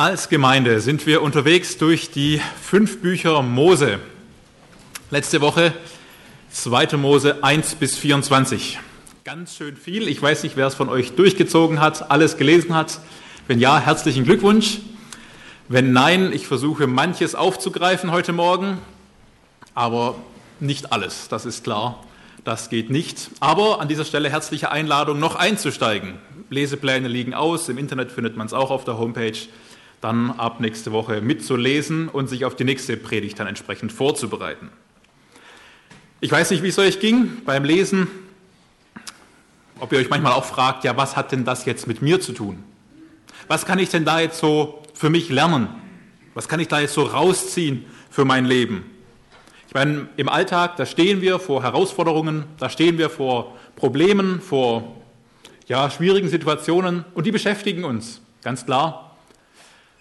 Als Gemeinde sind wir unterwegs durch die fünf Bücher Mose. Letzte Woche 2. Mose 1 bis 24. Ganz schön viel. Ich weiß nicht, wer es von euch durchgezogen hat, alles gelesen hat. Wenn ja, herzlichen Glückwunsch. Wenn nein, ich versuche manches aufzugreifen heute Morgen, aber nicht alles, das ist klar. Das geht nicht. Aber an dieser Stelle herzliche Einladung, noch einzusteigen. Lesepläne liegen aus, im Internet findet man es auch auf der Homepage. Dann ab nächste Woche mitzulesen und sich auf die nächste Predigt dann entsprechend vorzubereiten. Ich weiß nicht, wie es euch ging beim Lesen, ob ihr euch manchmal auch fragt, ja, was hat denn das jetzt mit mir zu tun? Was kann ich denn da jetzt so für mich lernen? Was kann ich da jetzt so rausziehen für mein Leben? Ich meine, im Alltag, da stehen wir vor Herausforderungen, da stehen wir vor Problemen, vor ja, schwierigen Situationen und die beschäftigen uns, ganz klar.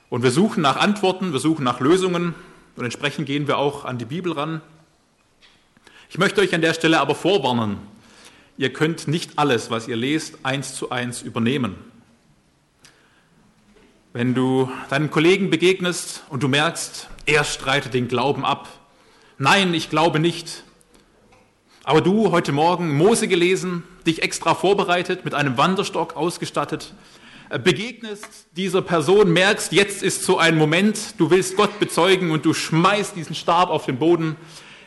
Und wir suchen nach Antworten, wir suchen nach Lösungen und entsprechend gehen wir auch an die Bibel ran. Ich möchte euch an der Stelle aber vorwarnen, ihr könnt nicht alles, was ihr lest, eins zu eins übernehmen. Wenn du deinen Kollegen begegnest und du merkst, er streitet den Glauben ab, nein, ich glaube nicht. Aber du heute Morgen Mose gelesen, dich extra vorbereitet, mit einem Wanderstock ausgestattet, begegnest dieser Person, merkst, jetzt ist so ein Moment, du willst Gott bezeugen und du schmeißt diesen Stab auf den Boden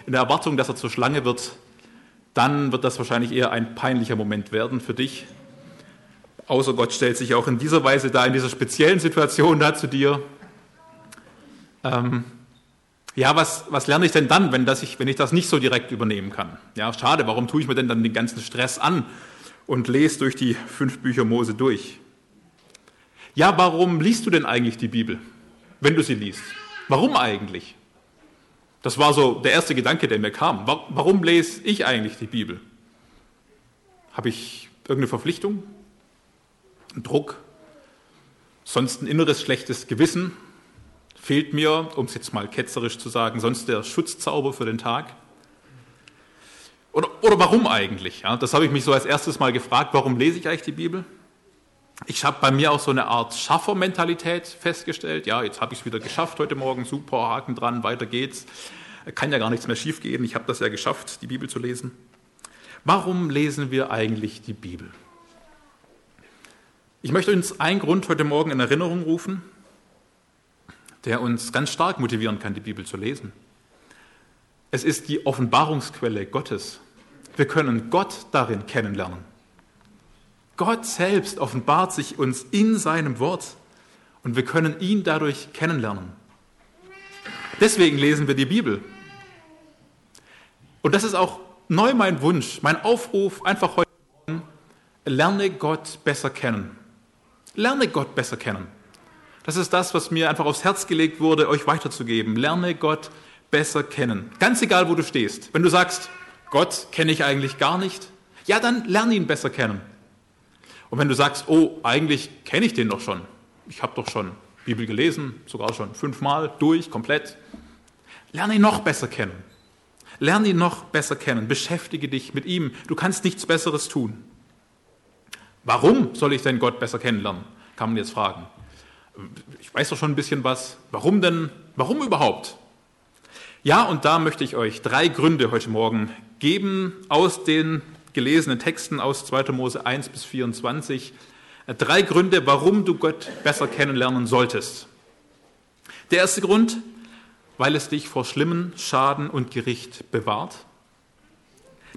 in der Erwartung, dass er zur Schlange wird, dann wird das wahrscheinlich eher ein peinlicher Moment werden für dich. Außer Gott stellt sich auch in dieser Weise da, in dieser speziellen Situation da zu dir. Ähm, ja, was, was lerne ich denn dann, wenn, das ich, wenn ich das nicht so direkt übernehmen kann? Ja, schade, warum tue ich mir denn dann den ganzen Stress an und lese durch die fünf Bücher Mose durch? Ja, warum liest du denn eigentlich die Bibel, wenn du sie liest? Warum eigentlich? Das war so der erste Gedanke, der mir kam. Warum lese ich eigentlich die Bibel? Habe ich irgendeine Verpflichtung? Einen Druck? Sonst ein inneres schlechtes Gewissen? fehlt mir, um es jetzt mal ketzerisch zu sagen, sonst der Schutzzauber für den Tag? Oder, oder warum eigentlich? Ja, das habe ich mich so als erstes mal gefragt, warum lese ich eigentlich die Bibel? Ich habe bei mir auch so eine Art Schaffermentalität festgestellt. Ja, jetzt habe ich es wieder geschafft heute Morgen, super, Haken dran, weiter geht's. Kann ja gar nichts mehr schiefgehen, ich habe das ja geschafft, die Bibel zu lesen. Warum lesen wir eigentlich die Bibel? Ich möchte uns einen Grund heute Morgen in Erinnerung rufen, der uns ganz stark motivieren kann, die Bibel zu lesen. Es ist die Offenbarungsquelle Gottes. Wir können Gott darin kennenlernen. Gott selbst offenbart sich uns in seinem Wort und wir können ihn dadurch kennenlernen. Deswegen lesen wir die Bibel. Und das ist auch neu mein Wunsch, mein Aufruf einfach heute. Lerne Gott besser kennen. Lerne Gott besser kennen. Das ist das, was mir einfach aufs Herz gelegt wurde, euch weiterzugeben. Lerne Gott besser kennen. Ganz egal, wo du stehst. Wenn du sagst, Gott kenne ich eigentlich gar nicht, ja, dann lerne ihn besser kennen. Und wenn du sagst, oh, eigentlich kenne ich den doch schon. Ich habe doch schon Bibel gelesen, sogar schon fünfmal durch, komplett. Lerne ihn noch besser kennen. Lerne ihn noch besser kennen. Beschäftige dich mit ihm. Du kannst nichts Besseres tun. Warum soll ich denn Gott besser kennenlernen? Kann man jetzt fragen ich weiß doch schon ein bisschen was. Warum denn? Warum überhaupt? Ja, und da möchte ich euch drei Gründe heute Morgen geben aus den gelesenen Texten aus 2. Mose 1 bis 24. Drei Gründe, warum du Gott besser kennenlernen solltest. Der erste Grund, weil es dich vor schlimmen Schaden und Gericht bewahrt.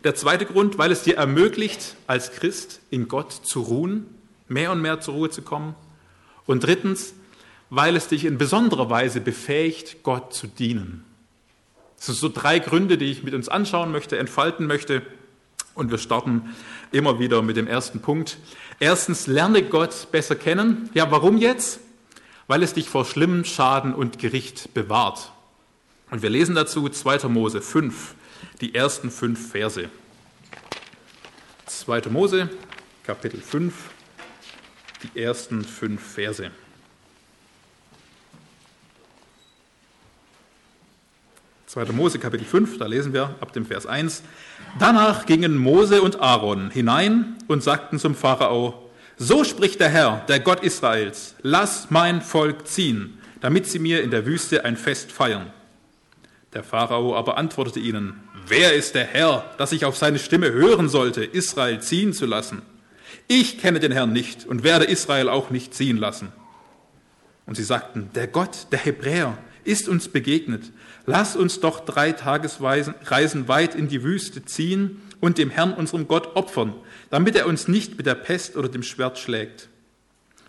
Der zweite Grund, weil es dir ermöglicht, als Christ in Gott zu ruhen, mehr und mehr zur Ruhe zu kommen. Und drittens, weil es dich in besonderer Weise befähigt, Gott zu dienen. Das sind so drei Gründe, die ich mit uns anschauen möchte, entfalten möchte. Und wir starten immer wieder mit dem ersten Punkt. Erstens, lerne Gott besser kennen. Ja, warum jetzt? Weil es dich vor schlimmem Schaden und Gericht bewahrt. Und wir lesen dazu 2. Mose 5, die ersten fünf Verse. 2. Mose, Kapitel 5, die ersten fünf Verse. Zweiter Mose Kapitel 5, da lesen wir ab dem Vers 1. Danach gingen Mose und Aaron hinein und sagten zum Pharao, So spricht der Herr, der Gott Israels, lass mein Volk ziehen, damit sie mir in der Wüste ein Fest feiern. Der Pharao aber antwortete ihnen, wer ist der Herr, dass ich auf seine Stimme hören sollte, Israel ziehen zu lassen? Ich kenne den Herrn nicht und werde Israel auch nicht ziehen lassen. Und sie sagten, der Gott, der Hebräer, ist uns begegnet. Lass uns doch drei Tagesreisen weit in die Wüste ziehen und dem Herrn, unserem Gott, opfern, damit er uns nicht mit der Pest oder dem Schwert schlägt.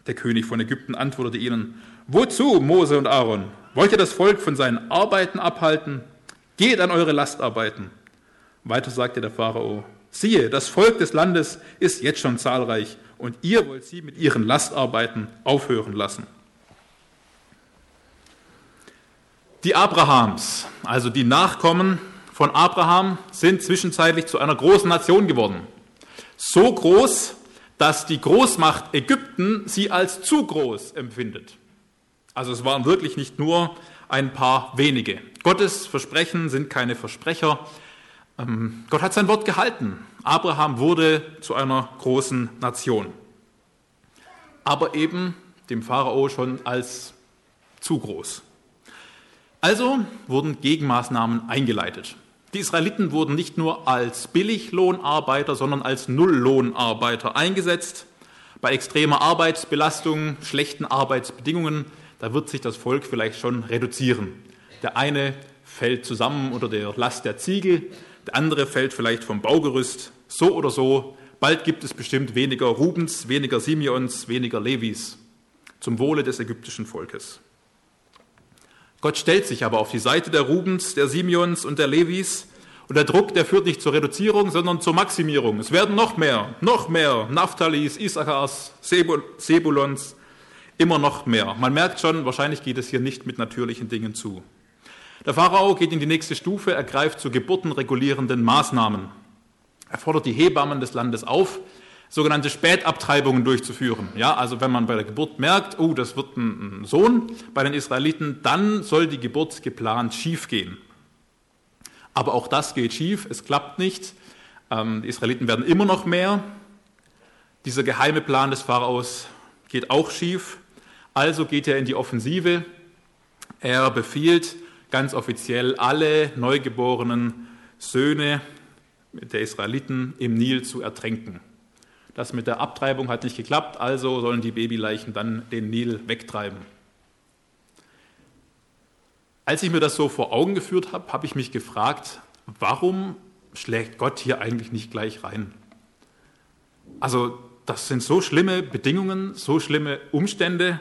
Der König von Ägypten antwortete ihnen, Wozu, Mose und Aaron? Wollt ihr das Volk von seinen Arbeiten abhalten? Geht an eure Lastarbeiten. Weiter sagte der Pharao, siehe, das Volk des Landes ist jetzt schon zahlreich und ihr wollt sie mit ihren Lastarbeiten aufhören lassen. Die Abrahams, also die Nachkommen von Abraham, sind zwischenzeitlich zu einer großen Nation geworden. So groß, dass die Großmacht Ägypten sie als zu groß empfindet. Also es waren wirklich nicht nur ein paar wenige. Gottes Versprechen sind keine Versprecher. Ähm, Gott hat sein Wort gehalten. Abraham wurde zu einer großen Nation. Aber eben dem Pharao schon als zu groß. Also wurden Gegenmaßnahmen eingeleitet. Die Israeliten wurden nicht nur als Billiglohnarbeiter, sondern als Nulllohnarbeiter eingesetzt. Bei extremer Arbeitsbelastung, schlechten Arbeitsbedingungen da wird sich das Volk vielleicht schon reduzieren. Der eine fällt zusammen unter der Last der Ziegel, der andere fällt vielleicht vom Baugerüst. So oder so, bald gibt es bestimmt weniger Rubens, weniger Simeons, weniger Levis zum Wohle des ägyptischen Volkes. Gott stellt sich aber auf die Seite der Rubens, der Simeons und der Levis und der Druck, der führt nicht zur Reduzierung, sondern zur Maximierung. Es werden noch mehr, noch mehr Naphtalis, Issachars, Sebulons, immer noch mehr. Man merkt schon, wahrscheinlich geht es hier nicht mit natürlichen Dingen zu. Der Pharao geht in die nächste Stufe, er greift zu geburtenregulierenden Maßnahmen. Er fordert die Hebammen des Landes auf, sogenannte Spätabtreibungen durchzuführen. Ja, also wenn man bei der Geburt merkt, oh, das wird ein Sohn bei den Israeliten, dann soll die Geburt geplant schiefgehen. Aber auch das geht schief, es klappt nicht. Ähm, die Israeliten werden immer noch mehr. Dieser geheime Plan des Pharaos geht auch schief. Also geht er in die Offensive. Er befiehlt ganz offiziell alle neugeborenen Söhne der Israeliten im Nil zu ertränken. Das mit der Abtreibung hat nicht geklappt, also sollen die Babyleichen dann den Nil wegtreiben. Als ich mir das so vor Augen geführt habe, habe ich mich gefragt, warum schlägt Gott hier eigentlich nicht gleich rein? Also das sind so schlimme Bedingungen, so schlimme Umstände,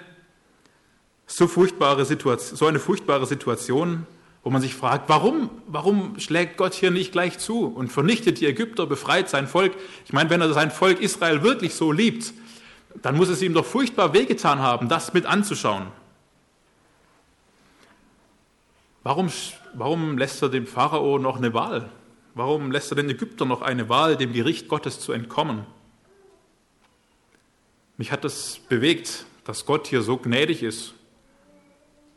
so, furchtbare Situation, so eine furchtbare Situation, wo man sich fragt, warum, warum schlägt Gott hier nicht gleich zu und vernichtet die Ägypter, befreit sein Volk? Ich meine, wenn er sein Volk Israel wirklich so liebt, dann muss es ihm doch furchtbar wehgetan haben, das mit anzuschauen. Warum, warum lässt er dem Pharao noch eine Wahl? Warum lässt er den Ägyptern noch eine Wahl, dem Gericht Gottes zu entkommen? Mich hat das bewegt, dass Gott hier so gnädig ist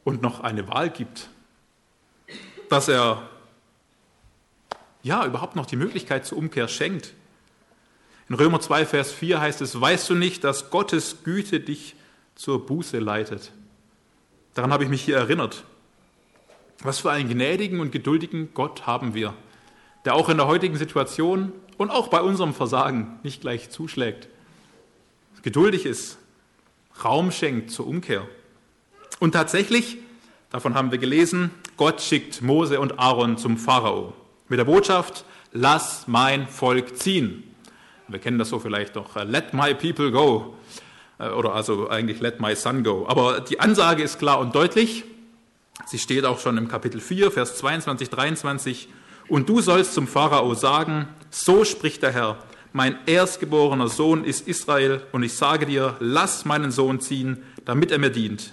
und noch eine Wahl gibt, dass er ja überhaupt noch die Möglichkeit zur Umkehr schenkt. In Römer 2, Vers 4 heißt es, weißt du nicht, dass Gottes Güte dich zur Buße leitet? Daran habe ich mich hier erinnert. Was für einen gnädigen und geduldigen Gott haben wir, der auch in der heutigen Situation und auch bei unserem Versagen nicht gleich zuschlägt, geduldig ist, Raum schenkt zur Umkehr. Und tatsächlich, davon haben wir gelesen, Gott schickt Mose und Aaron zum Pharao mit der Botschaft, lass mein Volk ziehen. Wir kennen das so vielleicht noch, let my people go. Äh, oder also eigentlich let my son go. Aber die Ansage ist klar und deutlich. Sie steht auch schon im Kapitel 4, Vers 22, 23. Und du sollst zum Pharao sagen, so spricht der Herr, mein erstgeborener Sohn ist Israel und ich sage dir, lass meinen Sohn ziehen, damit er mir dient.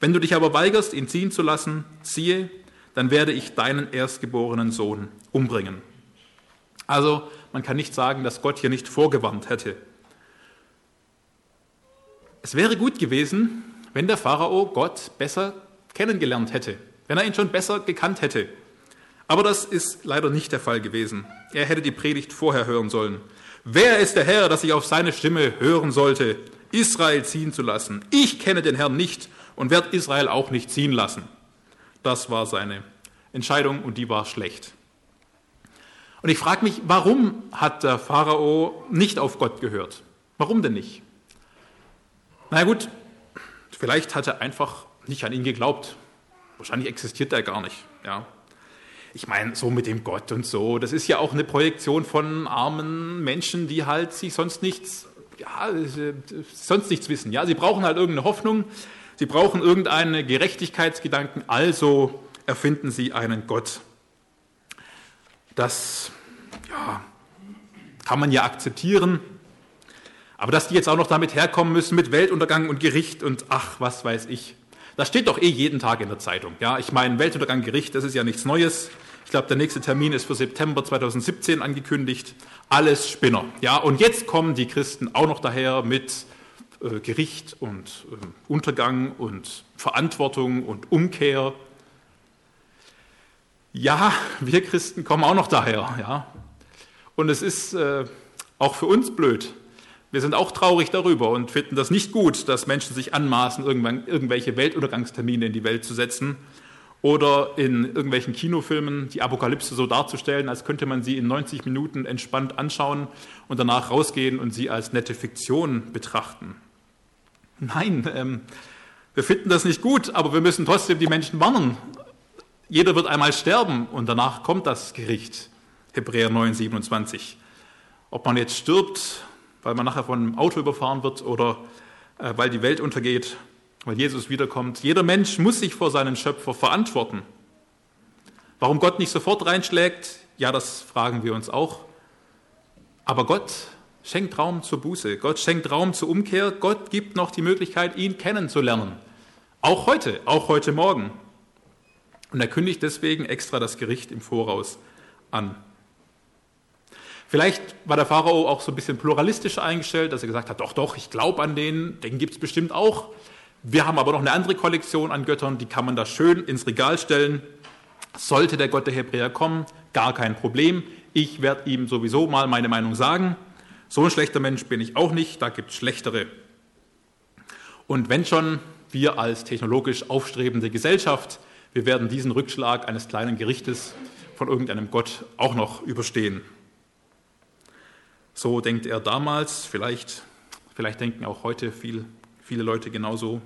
Wenn du dich aber weigerst, ihn ziehen zu lassen, siehe, dann werde ich deinen erstgeborenen Sohn umbringen. Also man kann nicht sagen, dass Gott hier nicht vorgewarnt hätte. Es wäre gut gewesen, wenn der Pharao Gott besser kennengelernt hätte, wenn er ihn schon besser gekannt hätte. Aber das ist leider nicht der Fall gewesen. Er hätte die Predigt vorher hören sollen. Wer ist der Herr, dass ich auf seine Stimme hören sollte, Israel ziehen zu lassen? Ich kenne den Herrn nicht und werde Israel auch nicht ziehen lassen. Das war seine Entscheidung und die war schlecht. Und ich frage mich, warum hat der Pharao nicht auf Gott gehört? Warum denn nicht? Na gut, vielleicht hat er einfach nicht an ihn geglaubt. Wahrscheinlich existiert er gar nicht. Ja. Ich meine, so mit dem Gott und so, das ist ja auch eine Projektion von armen Menschen, die halt sich sonst nichts, ja, sonst nichts wissen. Ja, sie brauchen halt irgendeine Hoffnung, sie brauchen irgendeinen Gerechtigkeitsgedanken, also erfinden sie einen Gott. Das ja, kann man ja akzeptieren. Aber dass die jetzt auch noch damit herkommen müssen mit Weltuntergang und Gericht und ach, was weiß ich. Das steht doch eh jeden Tag in der Zeitung. Ja, ich meine, Weltuntergang, Gericht, das ist ja nichts Neues. Ich glaube, der nächste Termin ist für September 2017 angekündigt. Alles Spinner. Ja, und jetzt kommen die Christen auch noch daher mit Gericht und äh, Untergang und Verantwortung und Umkehr. Ja, wir Christen kommen auch noch daher. Ja. Und es ist äh, auch für uns blöd, wir sind auch traurig darüber und finden das nicht gut, dass Menschen sich anmaßen, irgendwelche Weltuntergangstermine in die Welt zu setzen oder in irgendwelchen Kinofilmen die Apokalypse so darzustellen, als könnte man sie in 90 Minuten entspannt anschauen und danach rausgehen und sie als nette Fiktion betrachten. Nein, ähm, wir finden das nicht gut, aber wir müssen trotzdem die Menschen warnen. Jeder wird einmal sterben und danach kommt das Gericht. Hebräer 9, 27. Ob man jetzt stirbt weil man nachher von einem Auto überfahren wird oder äh, weil die Welt untergeht, weil Jesus wiederkommt. Jeder Mensch muss sich vor seinen Schöpfer verantworten. Warum Gott nicht sofort reinschlägt, ja, das fragen wir uns auch. Aber Gott schenkt Raum zur Buße. Gott schenkt Raum zur Umkehr. Gott gibt noch die Möglichkeit, ihn kennenzulernen. Auch heute, auch heute Morgen. Und er kündigt deswegen extra das Gericht im Voraus an. Vielleicht war der Pharao auch so ein bisschen pluralistisch eingestellt, dass er gesagt hat, doch, doch, ich glaube an den, den gibt es bestimmt auch. Wir haben aber noch eine andere Kollektion an Göttern, die kann man da schön ins Regal stellen. Sollte der Gott der Hebräer kommen, gar kein Problem. Ich werde ihm sowieso mal meine Meinung sagen. So ein schlechter Mensch bin ich auch nicht, da gibt es schlechtere. Und wenn schon, wir als technologisch aufstrebende Gesellschaft, wir werden diesen Rückschlag eines kleinen Gerichtes von irgendeinem Gott auch noch überstehen. So denkt er damals, vielleicht, vielleicht denken auch heute viel, viele Leute genauso.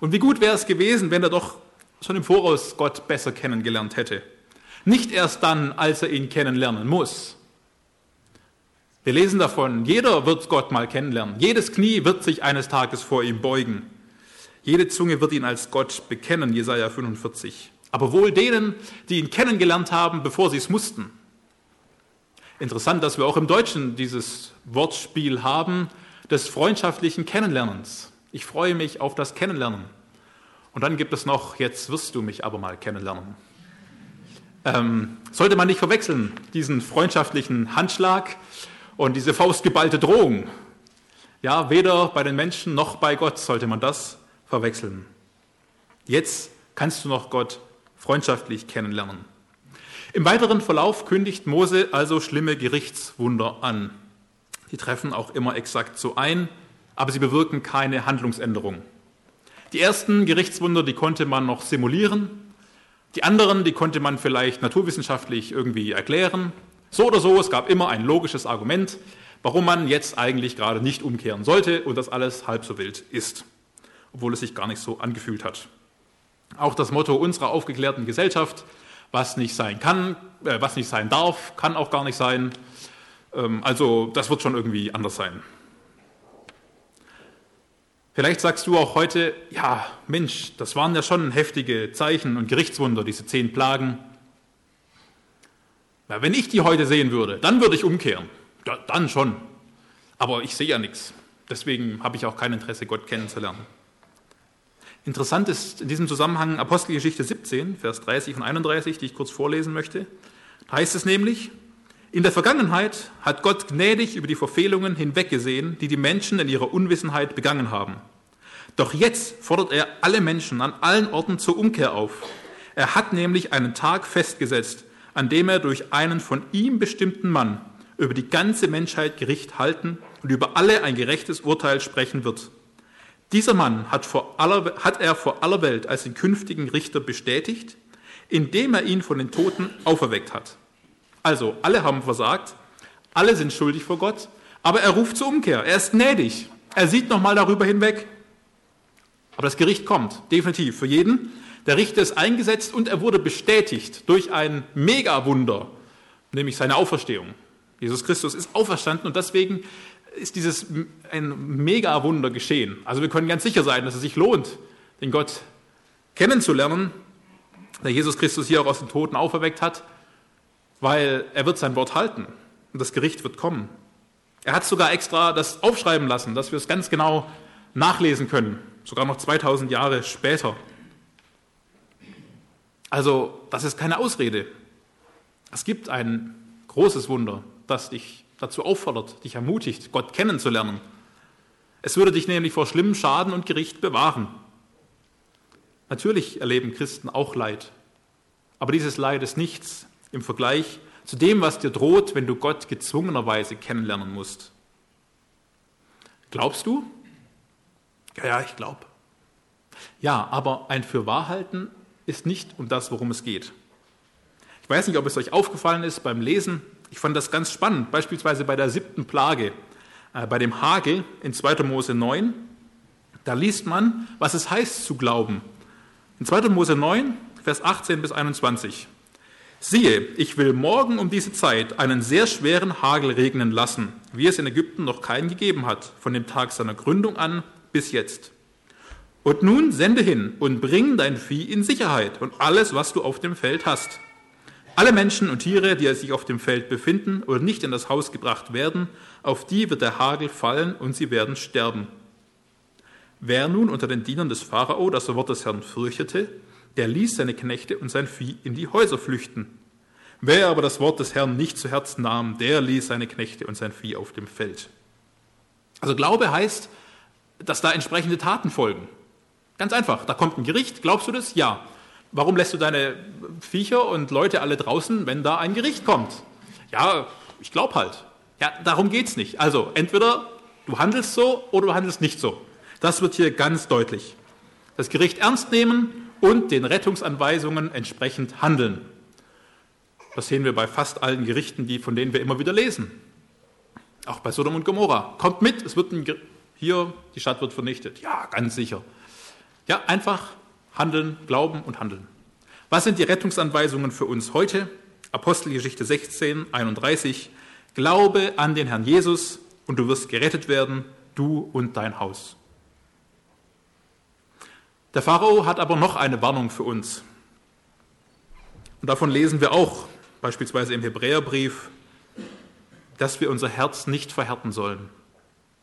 Und wie gut wäre es gewesen, wenn er doch schon im Voraus Gott besser kennengelernt hätte. Nicht erst dann, als er ihn kennenlernen muss. Wir lesen davon, jeder wird Gott mal kennenlernen. Jedes Knie wird sich eines Tages vor ihm beugen. Jede Zunge wird ihn als Gott bekennen, Jesaja 45. Aber wohl denen, die ihn kennengelernt haben, bevor sie es mussten. Interessant, dass wir auch im Deutschen dieses Wortspiel haben des freundschaftlichen Kennenlernens. Ich freue mich auf das Kennenlernen. Und dann gibt es noch, jetzt wirst du mich aber mal kennenlernen. Ähm, sollte man nicht verwechseln, diesen freundschaftlichen Handschlag und diese faustgeballte Drohung. Ja, weder bei den Menschen noch bei Gott sollte man das verwechseln. Jetzt kannst du noch Gott freundschaftlich kennenlernen. Im weiteren Verlauf kündigt Mose also schlimme Gerichtswunder an. Die treffen auch immer exakt so ein, aber sie bewirken keine Handlungsänderung. Die ersten Gerichtswunder, die konnte man noch simulieren. Die anderen, die konnte man vielleicht naturwissenschaftlich irgendwie erklären. So oder so, es gab immer ein logisches Argument, warum man jetzt eigentlich gerade nicht umkehren sollte und das alles halb so wild ist, obwohl es sich gar nicht so angefühlt hat. Auch das Motto unserer aufgeklärten Gesellschaft, was nicht sein kann, äh, was nicht sein darf, kann auch gar nicht sein. Ähm, also das wird schon irgendwie anders sein. Vielleicht sagst du auch heute, ja, Mensch, das waren ja schon heftige Zeichen und Gerichtswunder, diese zehn Plagen. Ja, wenn ich die heute sehen würde, dann würde ich umkehren. Ja, dann schon. Aber ich sehe ja nichts. Deswegen habe ich auch kein Interesse, Gott kennenzulernen. Interessant ist in diesem Zusammenhang Apostelgeschichte 17, Vers 30 und 31, die ich kurz vorlesen möchte. Da heißt es nämlich, in der Vergangenheit hat Gott gnädig über die Verfehlungen hinweggesehen, die die Menschen in ihrer Unwissenheit begangen haben. Doch jetzt fordert er alle Menschen an allen Orten zur Umkehr auf. Er hat nämlich einen Tag festgesetzt, an dem er durch einen von ihm bestimmten Mann über die ganze Menschheit Gericht halten und über alle ein gerechtes Urteil sprechen wird. Dieser Mann hat, vor aller, hat er vor aller Welt als den künftigen Richter bestätigt, indem er ihn von den Toten auferweckt hat. Also, alle haben versagt, alle sind schuldig vor Gott, aber er ruft zur Umkehr, er ist gnädig, er sieht nochmal darüber hinweg. Aber das Gericht kommt, definitiv, für jeden. Der Richter ist eingesetzt und er wurde bestätigt durch ein Megawunder, nämlich seine Auferstehung. Jesus Christus ist auferstanden und deswegen ist dieses ein Megawunder geschehen. Also wir können ganz sicher sein, dass es sich lohnt, den Gott kennenzulernen, der Jesus Christus hier auch aus den Toten auferweckt hat, weil er wird sein Wort halten und das Gericht wird kommen. Er hat sogar extra das aufschreiben lassen, dass wir es ganz genau nachlesen können, sogar noch 2000 Jahre später. Also, das ist keine Ausrede. Es gibt ein großes Wunder, das dich dazu auffordert, dich ermutigt, Gott kennenzulernen. Es würde dich nämlich vor schlimmem Schaden und Gericht bewahren. Natürlich erleben Christen auch Leid, aber dieses Leid ist nichts im Vergleich zu dem, was dir droht, wenn du Gott gezwungenerweise kennenlernen musst. Glaubst du? Ja, ja, ich glaube. Ja, aber ein Fürwahrhalten ist nicht um das, worum es geht. Ich weiß nicht, ob es euch aufgefallen ist beim Lesen. Ich fand das ganz spannend, beispielsweise bei der siebten Plage, äh, bei dem Hagel in 2. Mose 9. Da liest man, was es heißt zu glauben. In 2. Mose 9, Vers 18 bis 21. Siehe, ich will morgen um diese Zeit einen sehr schweren Hagel regnen lassen, wie es in Ägypten noch keinen gegeben hat, von dem Tag seiner Gründung an bis jetzt. Und nun sende hin und bring dein Vieh in Sicherheit und alles, was du auf dem Feld hast. Alle Menschen und Tiere, die sich auf dem Feld befinden oder nicht in das Haus gebracht werden, auf die wird der Hagel fallen und sie werden sterben. Wer nun unter den Dienern des Pharao das Wort des Herrn fürchtete, der ließ seine Knechte und sein Vieh in die Häuser flüchten. Wer aber das Wort des Herrn nicht zu Herzen nahm, der ließ seine Knechte und sein Vieh auf dem Feld. Also Glaube heißt, dass da entsprechende Taten folgen. Ganz einfach, da kommt ein Gericht, glaubst du das? Ja. Warum lässt du deine Viecher und Leute alle draußen, wenn da ein Gericht kommt? Ja, ich glaube halt. Ja, darum geht es nicht. Also entweder du handelst so oder du handelst nicht so. Das wird hier ganz deutlich. Das Gericht ernst nehmen und den Rettungsanweisungen entsprechend handeln. Das sehen wir bei fast allen Gerichten, die, von denen wir immer wieder lesen. Auch bei Sodom und Gomorra. Kommt mit, es wird ein, hier, die Stadt wird vernichtet. Ja, ganz sicher. Ja, einfach handeln, glauben und handeln. Was sind die Rettungsanweisungen für uns heute? Apostelgeschichte 16, 31. Glaube an den Herrn Jesus und du wirst gerettet werden, du und dein Haus. Der Pharao hat aber noch eine Warnung für uns. Und davon lesen wir auch, beispielsweise im Hebräerbrief, dass wir unser Herz nicht verhärten sollen.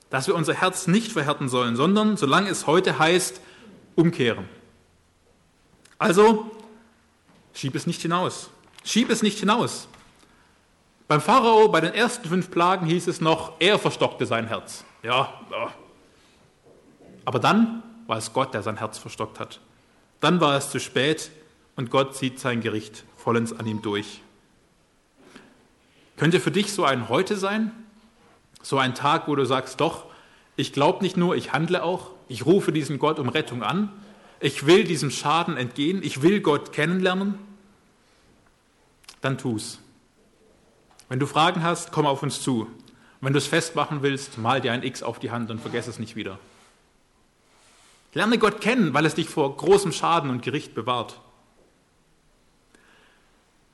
Dass wir unser Herz nicht verhärten sollen, sondern, solange es heute heißt, umkehren. Also, schieb es nicht hinaus. Schieb es nicht hinaus. Beim Pharao, bei den ersten fünf Plagen hieß es noch, er verstockte sein Herz. Ja, ja. aber dann war es Gott, der sein Herz verstockt hat. Dann war es zu spät und Gott zieht sein Gericht vollends an ihm durch. Könnte für dich so ein Heute sein? So ein Tag, wo du sagst, doch, ich glaube nicht nur, ich handle auch, ich rufe diesen Gott um Rettung an, ich will diesem Schaden entgehen, ich will Gott kennenlernen, dann tu's. Wenn du Fragen hast, komm auf uns zu. Wenn du es festmachen willst, mal dir ein X auf die Hand und vergess es nicht wieder. Lerne Gott kennen, weil es dich vor großem Schaden und Gericht bewahrt.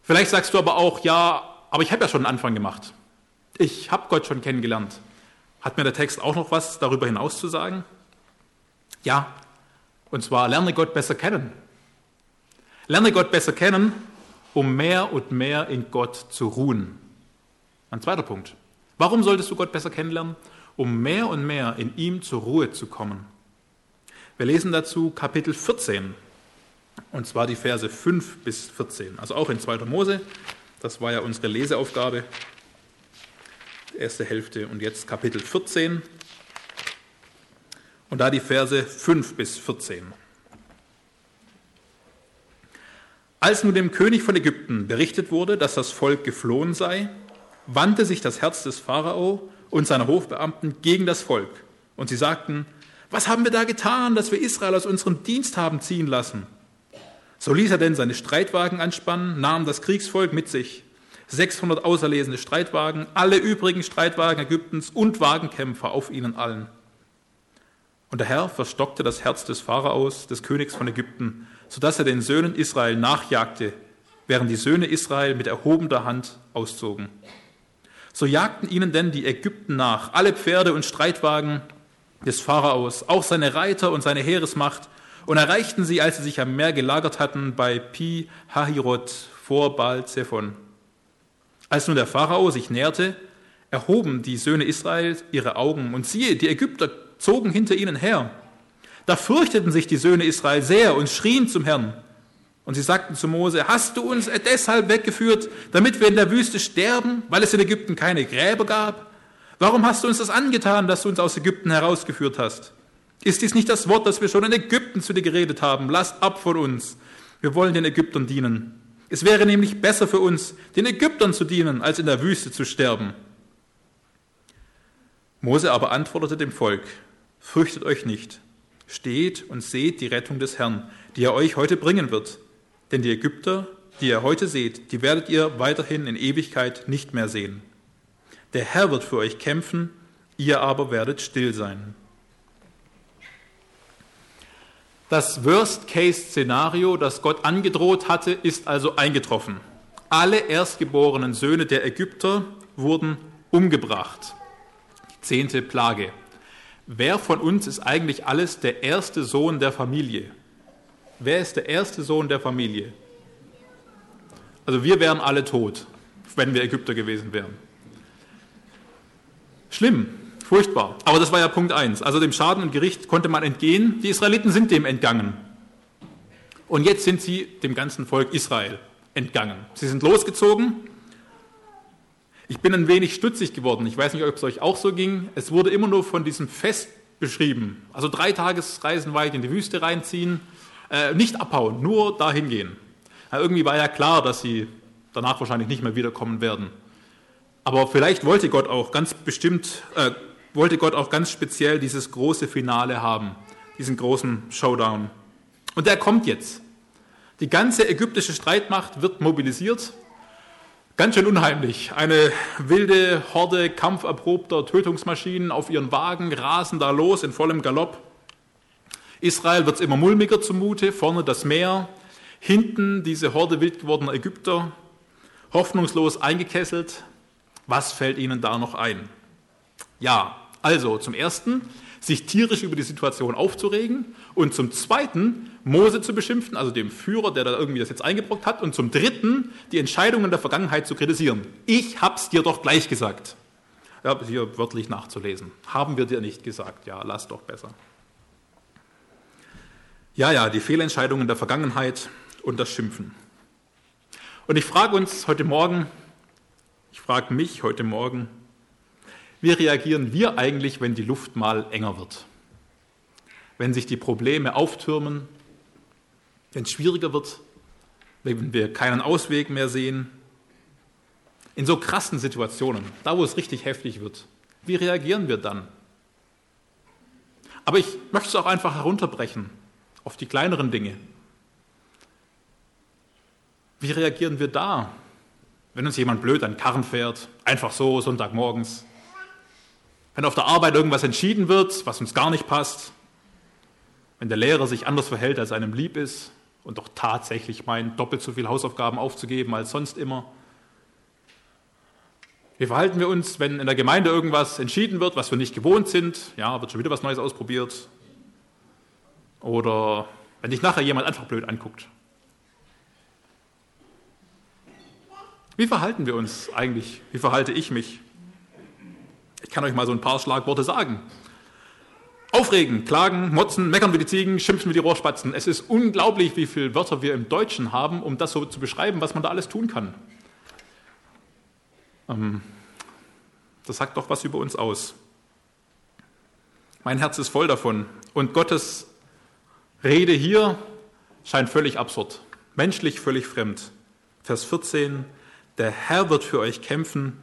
Vielleicht sagst du aber auch, ja, aber ich habe ja schon einen Anfang gemacht. Ich habe Gott schon kennengelernt. Hat mir der Text auch noch was darüber hinaus zu sagen? Ja, und zwar lerne Gott besser kennen. Lerne Gott besser kennen, um mehr und mehr in Gott zu ruhen. Ein zweiter Punkt. Warum solltest du Gott besser kennenlernen? Um mehr und mehr in ihm zur Ruhe zu kommen. Wir lesen dazu Kapitel 14, und zwar die Verse 5 bis 14, also auch in 2. Mose. Das war ja unsere Leseaufgabe, erste Hälfte. Und jetzt Kapitel 14, und da die Verse 5 bis 14. Als nun dem König von Ägypten berichtet wurde, dass das Volk geflohen sei, wandte sich das Herz des Pharao und seiner Hofbeamten gegen das Volk. Und sie sagten, was haben wir da getan, dass wir Israel aus unserem Dienst haben ziehen lassen? So ließ er denn seine Streitwagen anspannen, nahm das Kriegsvolk mit sich, 600 auserlesene Streitwagen, alle übrigen Streitwagen Ägyptens und Wagenkämpfer auf ihnen allen. Und der Herr verstockte das Herz des Pharaos, des Königs von Ägypten, sodass er den Söhnen Israel nachjagte, während die Söhne Israel mit erhobener Hand auszogen. So jagten ihnen denn die Ägypten nach, alle Pferde und Streitwagen des Pharaos, auch seine Reiter und seine Heeresmacht, und erreichten sie, als sie sich am Meer gelagert hatten, bei Pi Hahirot vor Baal Zephon. Als nun der Pharao sich näherte, erhoben die Söhne Israels ihre Augen, und siehe, die Ägypter zogen hinter ihnen her. Da fürchteten sich die Söhne Israel sehr und schrien zum Herrn. Und sie sagten zu Mose, hast du uns deshalb weggeführt, damit wir in der Wüste sterben, weil es in Ägypten keine Gräber gab? Warum hast du uns das angetan, dass du uns aus Ägypten herausgeführt hast? Ist dies nicht das Wort, das wir schon in Ägypten zu dir geredet haben? Lasst ab von uns. Wir wollen den Ägyptern dienen. Es wäre nämlich besser für uns, den Ägyptern zu dienen, als in der Wüste zu sterben. Mose aber antwortete dem Volk, fürchtet euch nicht, steht und seht die Rettung des Herrn, die er euch heute bringen wird. Denn die Ägypter, die ihr heute seht, die werdet ihr weiterhin in Ewigkeit nicht mehr sehen. Der Herr wird für euch kämpfen, ihr aber werdet still sein. Das Worst-Case-Szenario, das Gott angedroht hatte, ist also eingetroffen. Alle erstgeborenen Söhne der Ägypter wurden umgebracht. Die zehnte Plage. Wer von uns ist eigentlich alles der erste Sohn der Familie? Wer ist der erste Sohn der Familie? Also wir wären alle tot, wenn wir Ägypter gewesen wären. Schlimm, furchtbar. Aber das war ja Punkt 1. Also dem Schaden und Gericht konnte man entgehen. Die Israeliten sind dem entgangen. Und jetzt sind sie dem ganzen Volk Israel entgangen. Sie sind losgezogen. Ich bin ein wenig stutzig geworden. Ich weiß nicht, ob es euch auch so ging. Es wurde immer nur von diesem Fest beschrieben. Also drei Tagesreisen weit in die Wüste reinziehen, äh, nicht abhauen, nur dahin gehen. Ja, irgendwie war ja klar, dass sie danach wahrscheinlich nicht mehr wiederkommen werden. Aber vielleicht wollte Gott auch ganz bestimmt, äh, wollte Gott auch ganz speziell dieses große Finale haben, diesen großen Showdown. Und der kommt jetzt. Die ganze ägyptische Streitmacht wird mobilisiert. Ganz schön unheimlich. Eine wilde Horde kampferprobter Tötungsmaschinen auf ihren Wagen rasen da los in vollem Galopp. Israel wird immer mulmiger zumute, vorne das Meer, hinten diese Horde wild gewordener Ägypter, hoffnungslos eingekesselt. Was fällt ihnen da noch ein? Ja, also zum Ersten, sich tierisch über die Situation aufzuregen und zum Zweiten Mose zu beschimpfen, also dem Führer, der da irgendwie das jetzt eingebrockt hat, und zum Dritten die Entscheidungen der Vergangenheit zu kritisieren. Ich hab's dir doch gleich gesagt. Ja, hier wörtlich nachzulesen. Haben wir dir nicht gesagt? Ja, lass doch besser. Ja, ja, die Fehlentscheidungen der Vergangenheit und das Schimpfen. Und ich frage uns heute Morgen, ich frage mich heute Morgen, wie reagieren wir eigentlich, wenn die Luft mal enger wird? Wenn sich die Probleme auftürmen, wenn es schwieriger wird, wenn wir keinen Ausweg mehr sehen? In so krassen Situationen, da wo es richtig heftig wird, wie reagieren wir dann? Aber ich möchte es auch einfach herunterbrechen auf die kleineren Dinge. Wie reagieren wir da, wenn uns jemand blöd an Karren fährt, einfach so Sonntagmorgens? Wenn auf der Arbeit irgendwas entschieden wird, was uns gar nicht passt? Wenn der Lehrer sich anders verhält, als einem lieb ist und doch tatsächlich meint, doppelt so viele Hausaufgaben aufzugeben als sonst immer? Wie verhalten wir uns, wenn in der Gemeinde irgendwas entschieden wird, was wir nicht gewohnt sind? Ja, wird schon wieder was Neues ausprobiert. Oder wenn dich nachher jemand einfach blöd anguckt. Wie verhalten wir uns eigentlich? Wie verhalte ich mich? Ich kann euch mal so ein paar Schlagworte sagen. Aufregen, klagen, motzen, meckern wie die Ziegen, schimpfen wie die Rohrspatzen. Es ist unglaublich, wie viele Wörter wir im Deutschen haben, um das so zu beschreiben, was man da alles tun kann. Ähm, das sagt doch was über uns aus. Mein Herz ist voll davon. Und Gottes Rede hier scheint völlig absurd. menschlich völlig fremd. Vers 14, der Herr wird für euch kämpfen,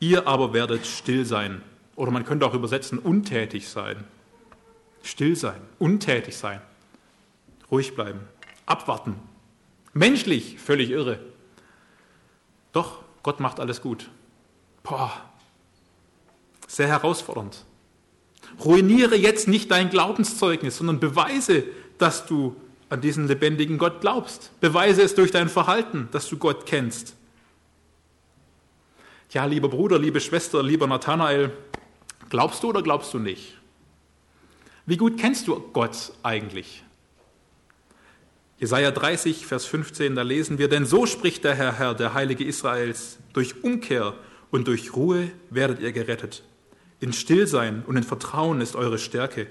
ihr aber werdet still sein. Oder man könnte auch übersetzen, untätig sein. Still sein, untätig sein, ruhig bleiben, abwarten. Menschlich völlig irre. Doch, Gott macht alles gut. Boah, sehr herausfordernd. Ruiniere jetzt nicht dein Glaubenszeugnis, sondern beweise, dass du an diesen lebendigen Gott glaubst. Beweise es durch dein Verhalten, dass du Gott kennst. Ja, lieber Bruder, liebe Schwester, lieber Nathanael, glaubst du oder glaubst du nicht? Wie gut kennst du Gott eigentlich? Jesaja 30, Vers 15, da lesen wir, denn so spricht der Herr, Herr, der Heilige Israels, durch Umkehr und durch Ruhe werdet ihr gerettet. In Stillsein und in Vertrauen ist eure Stärke,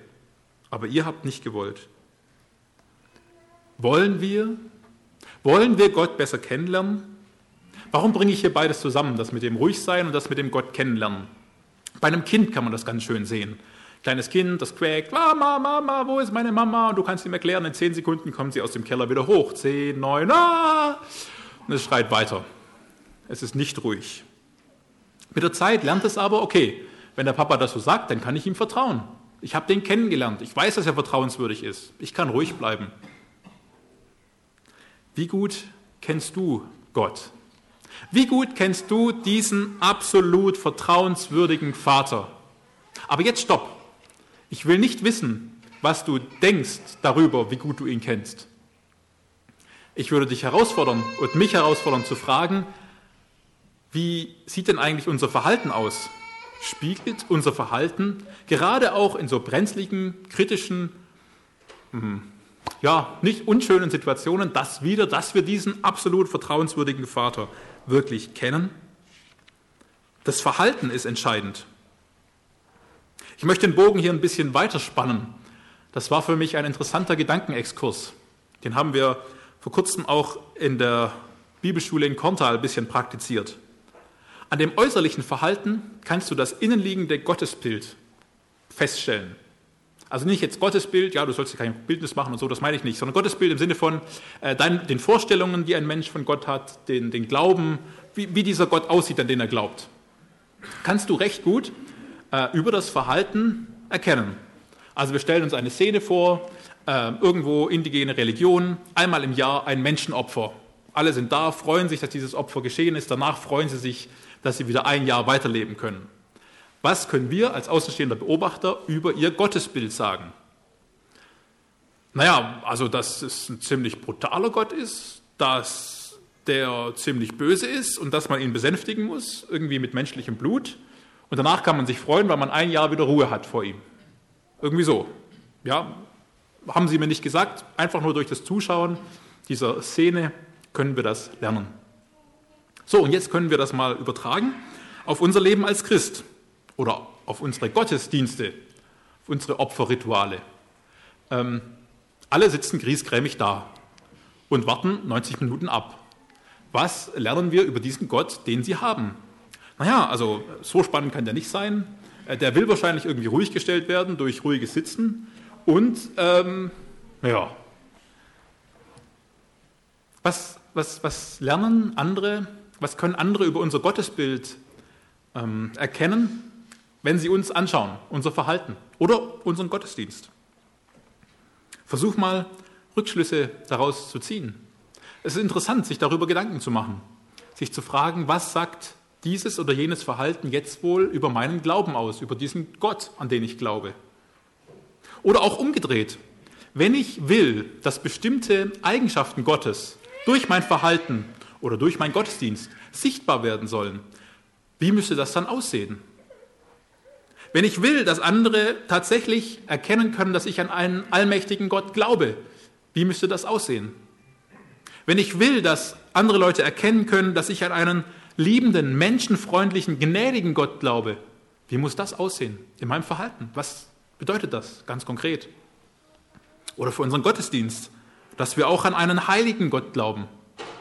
aber ihr habt nicht gewollt. Wollen wir? Wollen wir Gott besser kennenlernen? Warum bringe ich hier beides zusammen, das mit dem Ruhigsein und das mit dem Gott kennenlernen? Bei einem Kind kann man das ganz schön sehen. Kleines Kind, das quäkt, Mama, Mama, wo ist meine Mama? Und du kannst ihm erklären, in zehn Sekunden kommt sie aus dem Keller wieder hoch. Zehn, neun, ah! Und es schreit weiter. Es ist nicht ruhig. Mit der Zeit lernt es aber, okay, wenn der Papa das so sagt, dann kann ich ihm vertrauen. Ich habe den kennengelernt. Ich weiß, dass er vertrauenswürdig ist. Ich kann ruhig bleiben. Wie gut kennst du Gott? Wie gut kennst du diesen absolut vertrauenswürdigen Vater? Aber jetzt stopp. Ich will nicht wissen, was du denkst darüber, wie gut du ihn kennst. Ich würde dich herausfordern und mich herausfordern zu fragen, wie sieht denn eigentlich unser Verhalten aus? Spiegelt unser Verhalten gerade auch in so brenzligen, kritischen, hm, ja, nicht unschönen Situationen das wieder, dass wir diesen absolut vertrauenswürdigen Vater wirklich kennen? Das Verhalten ist entscheidend. Ich möchte den Bogen hier ein bisschen weiterspannen. Das war für mich ein interessanter Gedankenexkurs. Den haben wir vor kurzem auch in der Bibelschule in Korntal ein bisschen praktiziert. An dem äußerlichen Verhalten kannst du das innenliegende Gottesbild feststellen. Also nicht jetzt Gottesbild, ja, du sollst dir kein Bildnis machen und so, das meine ich nicht, sondern Gottesbild im Sinne von äh, dein, den Vorstellungen, die ein Mensch von Gott hat, den, den Glauben, wie, wie, dieser Gott aussieht, an den er glaubt. Kannst du recht gut äh, über das Verhalten erkennen. Also wir stellen uns eine Szene vor, äh, irgendwo indigene Religion, einmal im Jahr ein Menschenopfer. Alle sind da, freuen sich, dass dieses Opfer geschehen ist, danach freuen sie sich, dass sie wieder ein Jahr weiterleben können. Was können wir als außenstehender Beobachter über ihr Gottesbild sagen? Naja, also dass es ein ziemlich brutaler Gott ist, dass der ziemlich böse ist und dass man ihn besänftigen muss, irgendwie mit menschlichem Blut. Und danach kann man sich freuen, weil man ein Jahr wieder Ruhe hat vor ihm. Irgendwie so. Ja, haben Sie mir nicht gesagt, einfach nur durch das Zuschauen dieser Szene können wir das lernen. So, und jetzt können wir das mal übertragen auf unser Leben als Christ oder auf unsere Gottesdienste, auf unsere Opferrituale. Ähm, alle sitzen griesgrämig da und warten 90 Minuten ab. Was lernen wir über diesen Gott, den sie haben? Naja, also so spannend kann der nicht sein. Äh, der will wahrscheinlich irgendwie ruhig gestellt werden durch ruhiges Sitzen. Und ähm, ja, was, was, was lernen andere, was können andere über unser Gottesbild ähm, erkennen? wenn Sie uns anschauen, unser Verhalten oder unseren Gottesdienst. Versuch mal, Rückschlüsse daraus zu ziehen. Es ist interessant, sich darüber Gedanken zu machen, sich zu fragen, was sagt dieses oder jenes Verhalten jetzt wohl über meinen Glauben aus, über diesen Gott, an den ich glaube. Oder auch umgedreht, wenn ich will, dass bestimmte Eigenschaften Gottes durch mein Verhalten oder durch meinen Gottesdienst sichtbar werden sollen, wie müsste das dann aussehen? Wenn ich will, dass andere tatsächlich erkennen können, dass ich an einen allmächtigen Gott glaube, wie müsste das aussehen? Wenn ich will, dass andere Leute erkennen können, dass ich an einen liebenden, menschenfreundlichen, gnädigen Gott glaube, wie muss das aussehen in meinem Verhalten? Was bedeutet das ganz konkret? Oder für unseren Gottesdienst, dass wir auch an einen heiligen Gott glauben,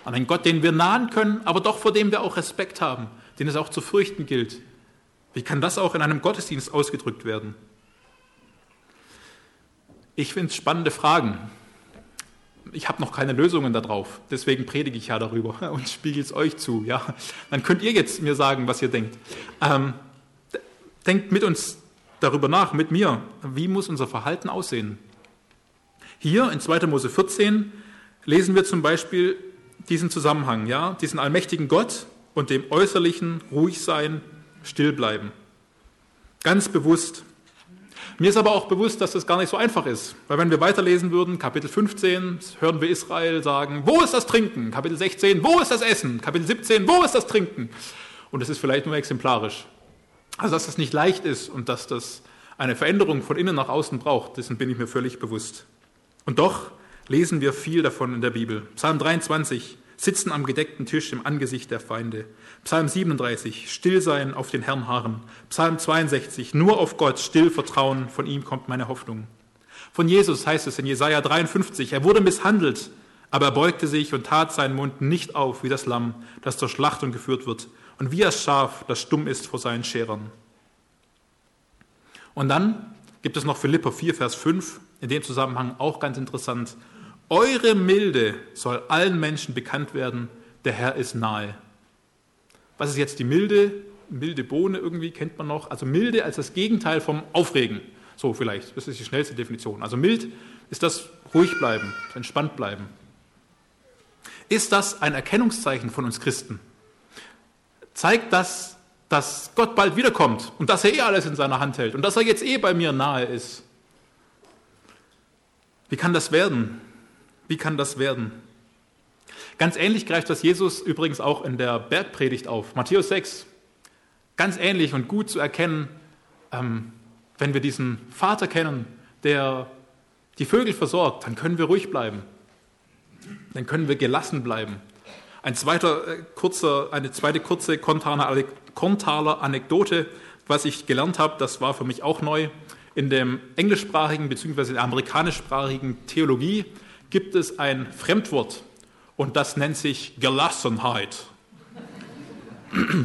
an einen Gott, den wir nahen können, aber doch vor dem wir auch Respekt haben, den es auch zu fürchten gilt, wie kann das auch in einem Gottesdienst ausgedrückt werden? Ich finde es spannende Fragen. Ich habe noch keine Lösungen darauf, deswegen predige ich ja darüber und spiegel es euch zu. Ja? Dann könnt ihr jetzt mir sagen, was ihr denkt. Ähm, denkt mit uns darüber nach, mit mir, wie muss unser Verhalten aussehen? Hier in 2. Mose 14 lesen wir zum Beispiel diesen Zusammenhang, ja, diesen allmächtigen Gott und dem äußerlichen ruhig sein, still bleiben. Ganz bewusst. Mir ist aber auch bewusst, dass das gar nicht so einfach ist, weil wenn wir weiterlesen würden, Kapitel 15, hören wir Israel sagen, wo ist das Trinken? Kapitel 16, wo ist das Essen? Kapitel 17, wo ist das Trinken? Und das ist vielleicht nur exemplarisch. Also, dass das nicht leicht ist und dass das eine Veränderung von innen nach außen braucht, dessen bin ich mir völlig bewusst. Und doch lesen wir viel davon in der Bibel. Psalm 23, sitzen am gedeckten Tisch im Angesicht der Feinde. Psalm 37, still sein auf den Herrn harren. Psalm 62, nur auf Gott still vertrauen, von ihm kommt meine Hoffnung. Von Jesus heißt es in Jesaja 53, er wurde misshandelt, aber er beugte sich und tat seinen Mund nicht auf wie das Lamm, das zur Schlachtung geführt wird, und wie das Schaf, das stumm ist vor seinen Scherern. Und dann gibt es noch Philippa 4, Vers 5, in dem Zusammenhang auch ganz interessant. Eure Milde soll allen Menschen bekannt werden, der Herr ist nahe. Was ist jetzt die Milde? Milde Bohne irgendwie kennt man noch. Also milde als das Gegenteil vom Aufregen. So vielleicht, das ist die schnellste Definition. Also mild ist das ruhig bleiben, entspannt bleiben. Ist das ein Erkennungszeichen von uns Christen? Zeigt das, dass Gott bald wiederkommt und dass er eh alles in seiner Hand hält und dass er jetzt eh bei mir nahe ist? Wie kann das werden? Wie kann das werden? Ganz ähnlich greift das Jesus übrigens auch in der Bergpredigt auf, Matthäus 6. Ganz ähnlich und gut zu erkennen, ähm, wenn wir diesen Vater kennen, der die Vögel versorgt, dann können wir ruhig bleiben. Dann können wir gelassen bleiben. Ein zweiter, äh, kurzer, eine zweite kurze Kontaler Anekdote, was ich gelernt habe, das war für mich auch neu. In dem englischsprachigen bzw. der amerikanischsprachigen Theologie gibt es ein Fremdwort und das nennt sich Gelassenheit.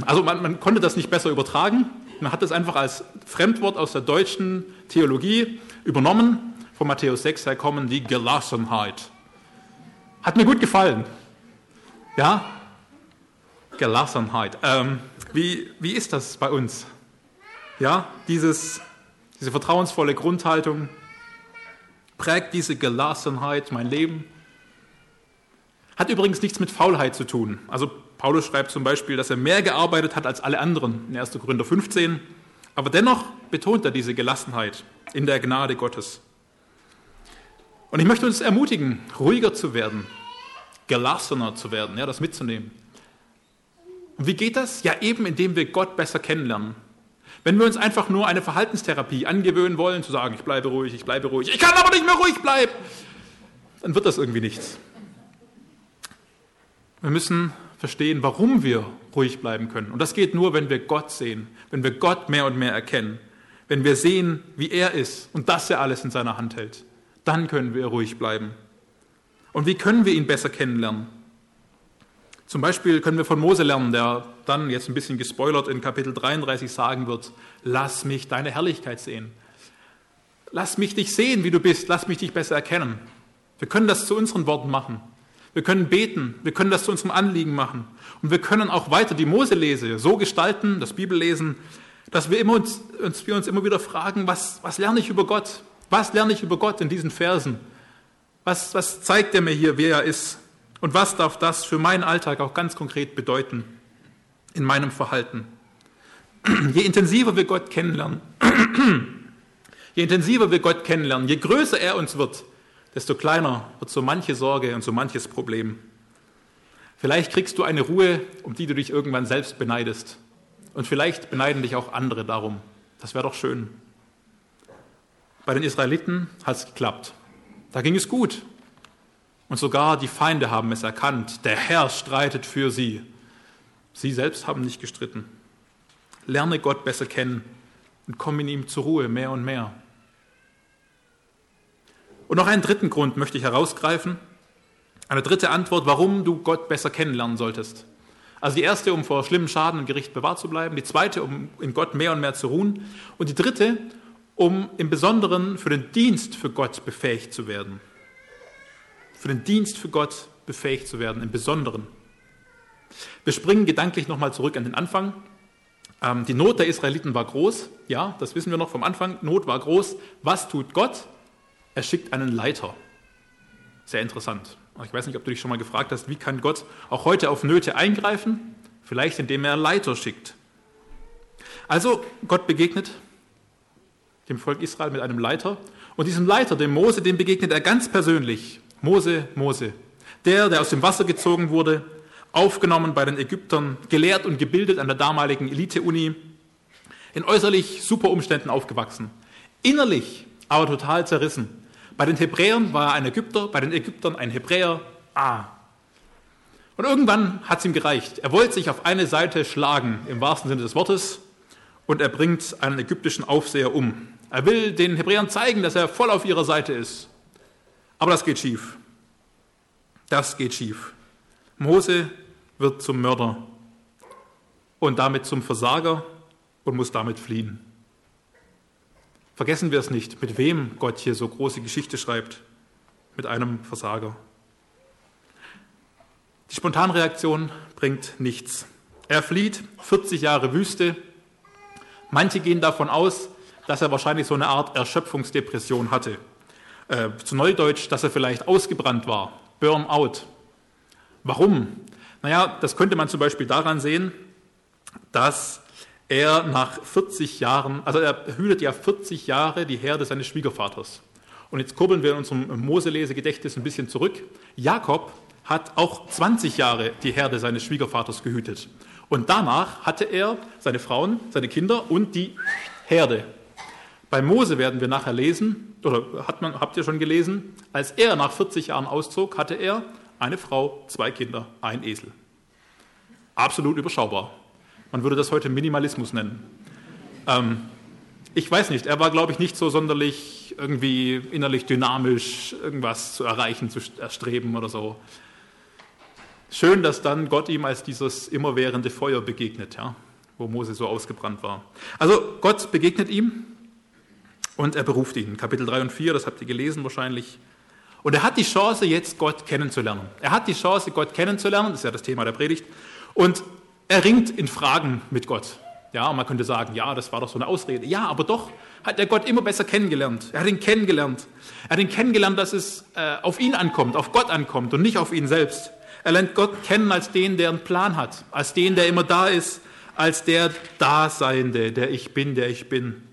Also man, man konnte das nicht besser übertragen. Man hat das einfach als Fremdwort aus der deutschen Theologie übernommen. Von Matthäus 6 her kommen die Gelassenheit. Hat mir gut gefallen. Ja? Gelassenheit. Ähm, wie, wie ist das bei uns? Ja, dieses diese vertrauensvolle Grundhaltung prägt diese Gelassenheit mein Leben. Hat übrigens nichts mit Faulheit zu tun. Also Paulus schreibt zum Beispiel, dass er mehr gearbeitet hat als alle anderen in 1. Korinther 15. Aber dennoch betont er diese Gelassenheit in der Gnade Gottes. Und ich möchte uns ermutigen, ruhiger zu werden, gelassener zu werden, ja, das mitzunehmen. Und wie geht das? Ja, eben indem wir Gott besser kennenlernen. Wenn wir uns einfach nur eine Verhaltenstherapie angewöhnen wollen, zu sagen, ich bleibe ruhig, ich bleibe ruhig, ich kann aber nicht mehr ruhig bleiben, dann wird das irgendwie nichts. Wir müssen verstehen, warum wir ruhig bleiben können. Und das geht nur, wenn wir Gott sehen, wenn wir Gott mehr und mehr erkennen, wenn wir sehen, wie er ist und dass er alles in seiner Hand hält. Dann können wir ruhig bleiben. Und wie können wir ihn besser kennenlernen? Zum Beispiel können wir von Mose lernen, der dann jetzt ein bisschen gespoilert in Kapitel 33 sagen wird, lass mich deine Herrlichkeit sehen. Lass mich dich sehen, wie du bist, lass mich dich besser erkennen. Wir können das zu unseren Worten machen. Wir können beten, wir können das zu unserem Anliegen machen. Und wir können auch weiter die Moselese so gestalten, das Bibellesen, dass wir, immer uns, uns, wir uns immer wieder fragen, was, was lerne ich über Gott? Was lerne ich über Gott in diesen Versen? Was, was zeigt er mir hier, wer er ist? Und was darf das für meinen Alltag auch ganz konkret bedeuten in meinem Verhalten? Je intensiver wir Gott kennenlernen, je intensiver wir Gott kennenlernen, je größer er uns wird, desto kleiner wird so manche Sorge und so manches Problem. Vielleicht kriegst du eine Ruhe, um die du dich irgendwann selbst beneidest. Und vielleicht beneiden dich auch andere darum. Das wäre doch schön. Bei den Israeliten hat es geklappt. Da ging es gut. Und sogar die Feinde haben es erkannt. Der Herr streitet für sie. Sie selbst haben nicht gestritten. Lerne Gott besser kennen und komm in ihm zur Ruhe mehr und mehr. Und noch einen dritten Grund möchte ich herausgreifen. Eine dritte Antwort, warum du Gott besser kennenlernen solltest. Also die erste, um vor schlimmen Schaden und Gericht bewahrt zu bleiben. Die zweite, um in Gott mehr und mehr zu ruhen. Und die dritte, um im Besonderen für den Dienst für Gott befähigt zu werden für den Dienst für Gott befähigt zu werden, im Besonderen. Wir springen gedanklich nochmal zurück an den Anfang. Ähm, die Not der Israeliten war groß, ja, das wissen wir noch vom Anfang. Not war groß. Was tut Gott? Er schickt einen Leiter. Sehr interessant. Ich weiß nicht, ob du dich schon mal gefragt hast, wie kann Gott auch heute auf Nöte eingreifen? Vielleicht indem er Leiter schickt. Also Gott begegnet dem Volk Israel mit einem Leiter und diesem Leiter, dem Mose, dem begegnet er ganz persönlich. Mose, Mose, der, der aus dem Wasser gezogen wurde, aufgenommen bei den Ägyptern, gelehrt und gebildet an der damaligen Elite-Uni, in äußerlich super Umständen aufgewachsen, innerlich aber total zerrissen. Bei den Hebräern war er ein Ägypter, bei den Ägyptern ein Hebräer. Ah. Und irgendwann hat es ihm gereicht. Er wollte sich auf eine Seite schlagen, im wahrsten Sinne des Wortes, und er bringt einen ägyptischen Aufseher um. Er will den Hebräern zeigen, dass er voll auf ihrer Seite ist. Aber das geht schief. Das geht schief. Mose wird zum Mörder und damit zum Versager und muss damit fliehen. Vergessen wir es nicht, mit wem Gott hier so große Geschichte schreibt. Mit einem Versager. Die Spontanreaktion bringt nichts. Er flieht, 40 Jahre Wüste. Manche gehen davon aus, dass er wahrscheinlich so eine Art Erschöpfungsdepression hatte. Äh, zu Neudeutsch, dass er vielleicht ausgebrannt war, Burnout. Warum? Naja, das könnte man zum Beispiel daran sehen, dass er nach 40 Jahren, also er hütet ja 40 Jahre die Herde seines Schwiegervaters. Und jetzt kurbeln wir in unserem Moselesegedächtnis ein bisschen zurück. Jakob hat auch 20 Jahre die Herde seines Schwiegervaters gehütet. Und danach hatte er seine Frauen, seine Kinder und die Herde. Bei Mose werden wir nachher lesen, oder hat man, habt ihr schon gelesen, als er nach 40 Jahren auszog, hatte er eine Frau, zwei Kinder, ein Esel. Absolut überschaubar. Man würde das heute Minimalismus nennen. Ähm, ich weiß nicht, er war, glaube ich, nicht so sonderlich irgendwie innerlich dynamisch, irgendwas zu erreichen, zu erstreben oder so. Schön, dass dann Gott ihm als dieses immerwährende Feuer begegnet, ja, wo Mose so ausgebrannt war. Also Gott begegnet ihm und er beruft ihn. Kapitel 3 und 4, das habt ihr gelesen wahrscheinlich. Und er hat die Chance, jetzt Gott kennenzulernen. Er hat die Chance, Gott kennenzulernen, das ist ja das Thema der Predigt. Und er ringt in Fragen mit Gott. Ja, man könnte sagen, ja, das war doch so eine Ausrede. Ja, aber doch hat er Gott immer besser kennengelernt. Er hat ihn kennengelernt. Er hat ihn kennengelernt, dass es äh, auf ihn ankommt, auf Gott ankommt und nicht auf ihn selbst. Er lernt Gott kennen als den, der einen Plan hat, als den, der immer da ist, als der Daseinende, der ich bin, der ich bin.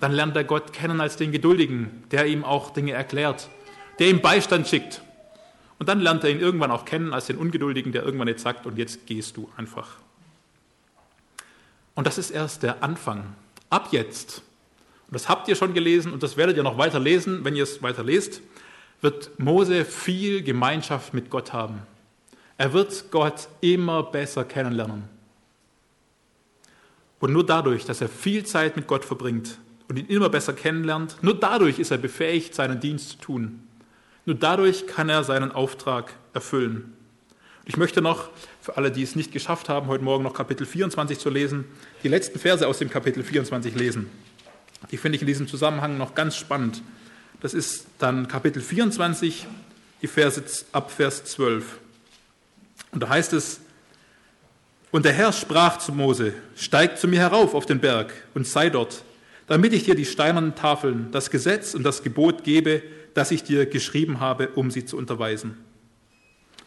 Dann lernt er Gott kennen als den Geduldigen, der ihm auch Dinge erklärt, der ihm Beistand schickt. Und dann lernt er ihn irgendwann auch kennen als den Ungeduldigen, der irgendwann jetzt sagt, und jetzt gehst du einfach. Und das ist erst der Anfang. Ab jetzt, und das habt ihr schon gelesen und das werdet ihr noch weiter lesen, wenn ihr es weiter lest, wird Mose viel Gemeinschaft mit Gott haben. Er wird Gott immer besser kennenlernen. Und nur dadurch, dass er viel Zeit mit Gott verbringt und ihn immer besser kennenlernt, nur dadurch ist er befähigt, seinen Dienst zu tun. Nur dadurch kann er seinen Auftrag erfüllen. Ich möchte noch, für alle, die es nicht geschafft haben, heute Morgen noch Kapitel 24 zu lesen, die letzten Verse aus dem Kapitel 24 lesen. Die finde ich in diesem Zusammenhang noch ganz spannend. Das ist dann Kapitel 24, die Verse ab Vers 12. Und da heißt es, und der Herr sprach zu Mose, steig zu mir herauf auf den Berg und sei dort, damit ich dir die steinernen Tafeln, das Gesetz und das Gebot gebe, das ich dir geschrieben habe, um sie zu unterweisen.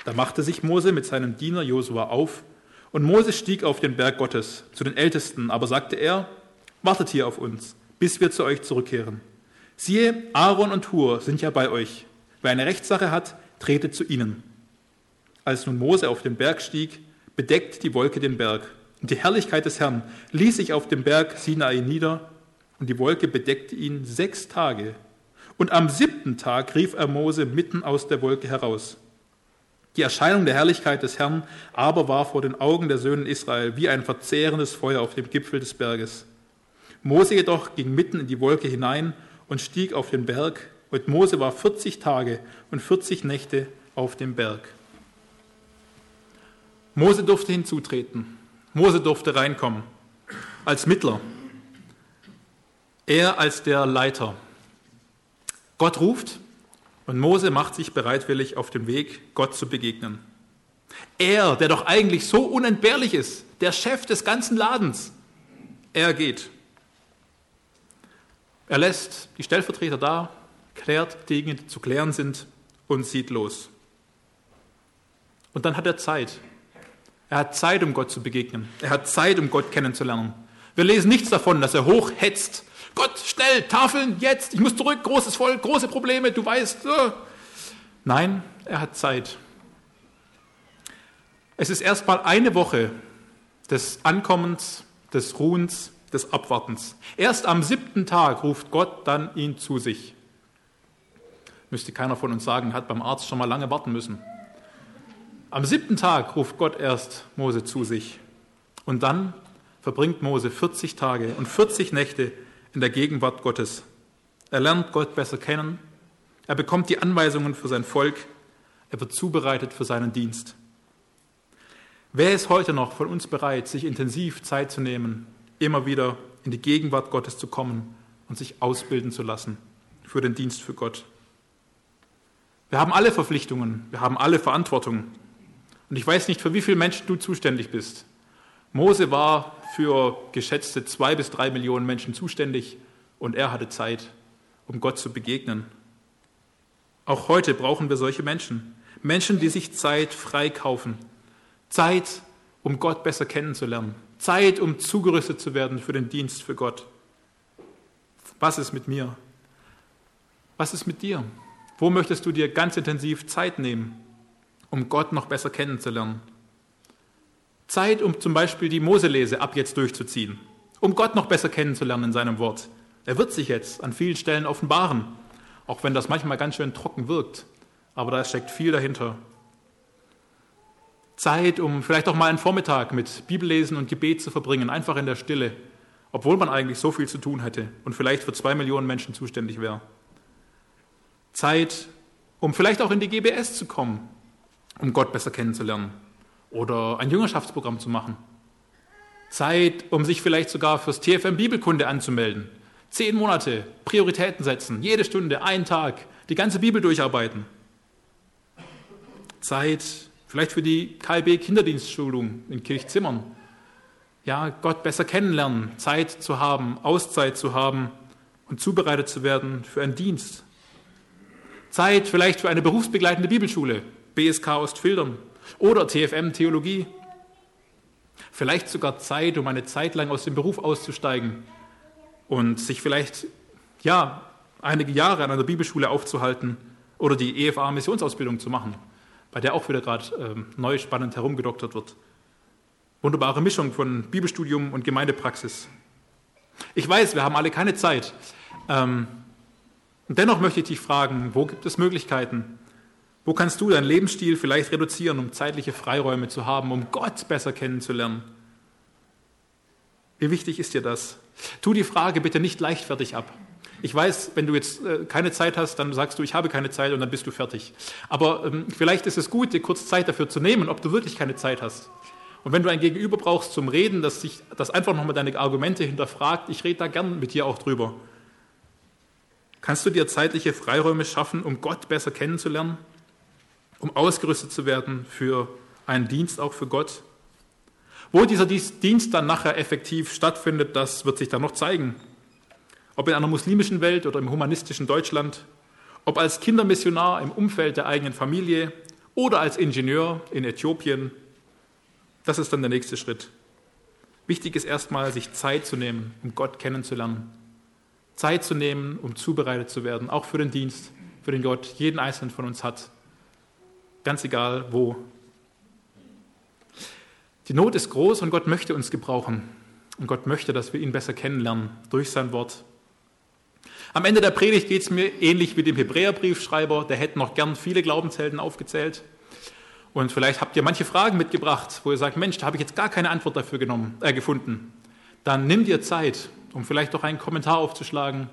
Da machte sich Mose mit seinem Diener Josua auf, und Mose stieg auf den Berg Gottes zu den Ältesten, aber sagte er, wartet hier auf uns, bis wir zu euch zurückkehren. Siehe, Aaron und Hur sind ja bei euch. Wer eine Rechtssache hat, trete zu ihnen. Als nun Mose auf den Berg stieg, bedeckt die Wolke den Berg. Und die Herrlichkeit des Herrn ließ sich auf dem Berg Sinai nieder, und die Wolke bedeckte ihn sechs Tage. Und am siebten Tag rief er Mose mitten aus der Wolke heraus. Die Erscheinung der Herrlichkeit des Herrn aber war vor den Augen der Söhne Israel wie ein verzehrendes Feuer auf dem Gipfel des Berges. Mose jedoch ging mitten in die Wolke hinein und stieg auf den Berg, und Mose war 40 Tage und 40 Nächte auf dem Berg. Mose durfte hinzutreten. Mose durfte reinkommen als Mittler. Er als der Leiter. Gott ruft Und Mose macht sich bereitwillig auf den Weg, Gott zu begegnen. Er, der doch eigentlich so unentbehrlich ist, der Chef des ganzen Ladens, er geht. Er lässt die Stellvertreter da, klärt Dinge, die zu klären sind und zieht los. Und dann hat er Zeit. Er hat Zeit, um Gott zu begegnen. Er hat Zeit, um Gott kennenzulernen. Wir lesen nichts davon, dass er hochhetzt. Gott, schnell, Tafeln, jetzt, ich muss zurück, großes Volk, große Probleme, du weißt. Äh. Nein, er hat Zeit. Es ist erst mal eine Woche des Ankommens, des Ruhens, des Abwartens. Erst am siebten Tag ruft Gott dann ihn zu sich. Müsste keiner von uns sagen, hat beim Arzt schon mal lange warten müssen. Am siebten Tag ruft Gott erst Mose zu sich. Und dann verbringt Mose 40 Tage und 40 Nächte in der Gegenwart Gottes. Er lernt Gott besser kennen. Er bekommt die Anweisungen für sein Volk. Er wird zubereitet für seinen Dienst. Wer ist heute noch von uns bereit, sich intensiv Zeit zu nehmen, immer wieder in die Gegenwart Gottes zu kommen und sich ausbilden zu lassen für den Dienst für Gott? Wir haben alle Verpflichtungen, wir haben alle Verantwortung. Und ich weiß nicht, für wie viele Menschen du zuständig bist. Mose war für geschätzte zwei bis drei Millionen Menschen zuständig und er hatte Zeit, um Gott zu begegnen. Auch heute brauchen wir solche Menschen. Menschen, die sich Zeit freikaufen. Zeit, um Gott besser kennenzulernen. Zeit, um zugerüstet zu werden für den Dienst für Gott. Was ist mit mir? Was ist mit dir? Wo möchtest du dir ganz intensiv Zeit nehmen, um Gott noch besser kennenzulernen? Zeit, um zum Beispiel die Moselese ab jetzt durchzuziehen, um Gott noch besser kennenzulernen in seinem Wort. Er wird sich jetzt an vielen Stellen offenbaren, auch wenn das manchmal ganz schön trocken wirkt, aber da steckt viel dahinter. Zeit, um vielleicht auch mal einen Vormittag mit Bibellesen und Gebet zu verbringen, einfach in der Stille, obwohl man eigentlich so viel zu tun hätte und vielleicht für zwei Millionen Menschen zuständig wäre. Zeit, um vielleicht auch in die GBS zu kommen, um Gott besser kennenzulernen oder ein Jüngerschaftsprogramm zu machen. Zeit, um sich vielleicht sogar fürs TFM Bibelkunde anzumelden. Zehn Monate, Prioritäten setzen, jede Stunde, einen Tag, die ganze Bibel durcharbeiten. Zeit, vielleicht für die KLB Kinderdienstschulung in Kirchzimmern. Ja, Gott besser kennenlernen, Zeit zu haben, Auszeit zu haben und zubereitet zu werden für einen Dienst. Zeit vielleicht für eine berufsbegleitende Bibelschule, BSK Ostfildern oder TFM Theologie. Vielleicht sogar Zeit, um eine Zeit lang aus dem Beruf auszusteigen und sich vielleicht, ja, einige Jahre an einer Bibelschule aufzuhalten oder die EFA Missionsausbildung zu machen, bei der auch wieder gerade ähm, neu spannend herumgedoktert wird. Wunderbare Mischung von Bibelstudium und Gemeindepraxis. Ich weiß, wir haben alle keine Zeit. Ähm, dennoch möchte ich dich fragen, wo gibt es Möglichkeiten? Wo kannst du deinen Lebensstil vielleicht reduzieren, um zeitliche Freiräume zu haben, um Gott besser kennenzulernen? Wie wichtig ist dir das? Tu die Frage bitte nicht leichtfertig ab. Ich weiß, wenn du jetzt äh, keine Zeit hast, dann sagst du, ich habe keine Zeit und dann bist du fertig. Aber ähm, vielleicht ist es gut, dir kurz Zeit dafür zu nehmen, ob du wirklich keine Zeit hast. Und wenn du ein Gegenüber brauchst zum Reden, das, sich, das einfach nochmal deine Argumente hinterfragt, ich rede da gern mit dir auch drüber. Kannst du dir zeitliche Freiräume schaffen, um Gott besser kennenzulernen? Um ausgerüstet zu werden für einen Dienst auch für Gott? Wo dieser Dienst dann nachher effektiv stattfindet, das wird sich dann noch zeigen. Ob in einer muslimischen Welt oder im humanistischen Deutschland, ob als Kindermissionar im Umfeld der eigenen Familie oder als Ingenieur in Äthiopien, das ist dann der nächste Schritt. Wichtig ist erstmal, sich Zeit zu nehmen, um Gott kennenzulernen. Zeit zu nehmen, um zubereitet zu werden, auch für den Dienst, für den Gott jeden einzelnen von uns hat. Ganz egal wo. Die Not ist groß und Gott möchte uns gebrauchen. Und Gott möchte, dass wir ihn besser kennenlernen durch sein Wort. Am Ende der Predigt geht es mir ähnlich wie dem Hebräerbriefschreiber, der hätte noch gern viele Glaubenshelden aufgezählt. Und vielleicht habt ihr manche Fragen mitgebracht, wo ihr sagt, Mensch, da habe ich jetzt gar keine Antwort dafür genommen, äh, gefunden. Dann nimm dir Zeit um vielleicht doch einen Kommentar aufzuschlagen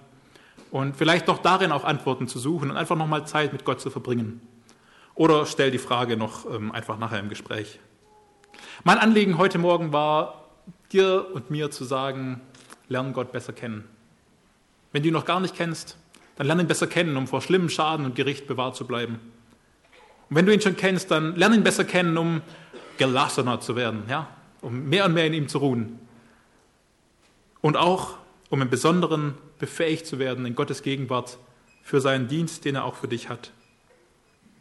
und vielleicht doch darin auch Antworten zu suchen und einfach nochmal Zeit mit Gott zu verbringen. Oder stell die Frage noch ähm, einfach nachher im Gespräch. Mein Anliegen heute Morgen war, dir und mir zu sagen, lern Gott besser kennen. Wenn du ihn noch gar nicht kennst, dann lerne ihn besser kennen, um vor schlimmen Schaden und Gericht bewahrt zu bleiben. Und wenn du ihn schon kennst, dann lerne ihn besser kennen, um gelassener zu werden, ja? um mehr und mehr in ihm zu ruhen. Und auch, um im Besonderen befähigt zu werden, in Gottes Gegenwart für seinen Dienst, den er auch für dich hat.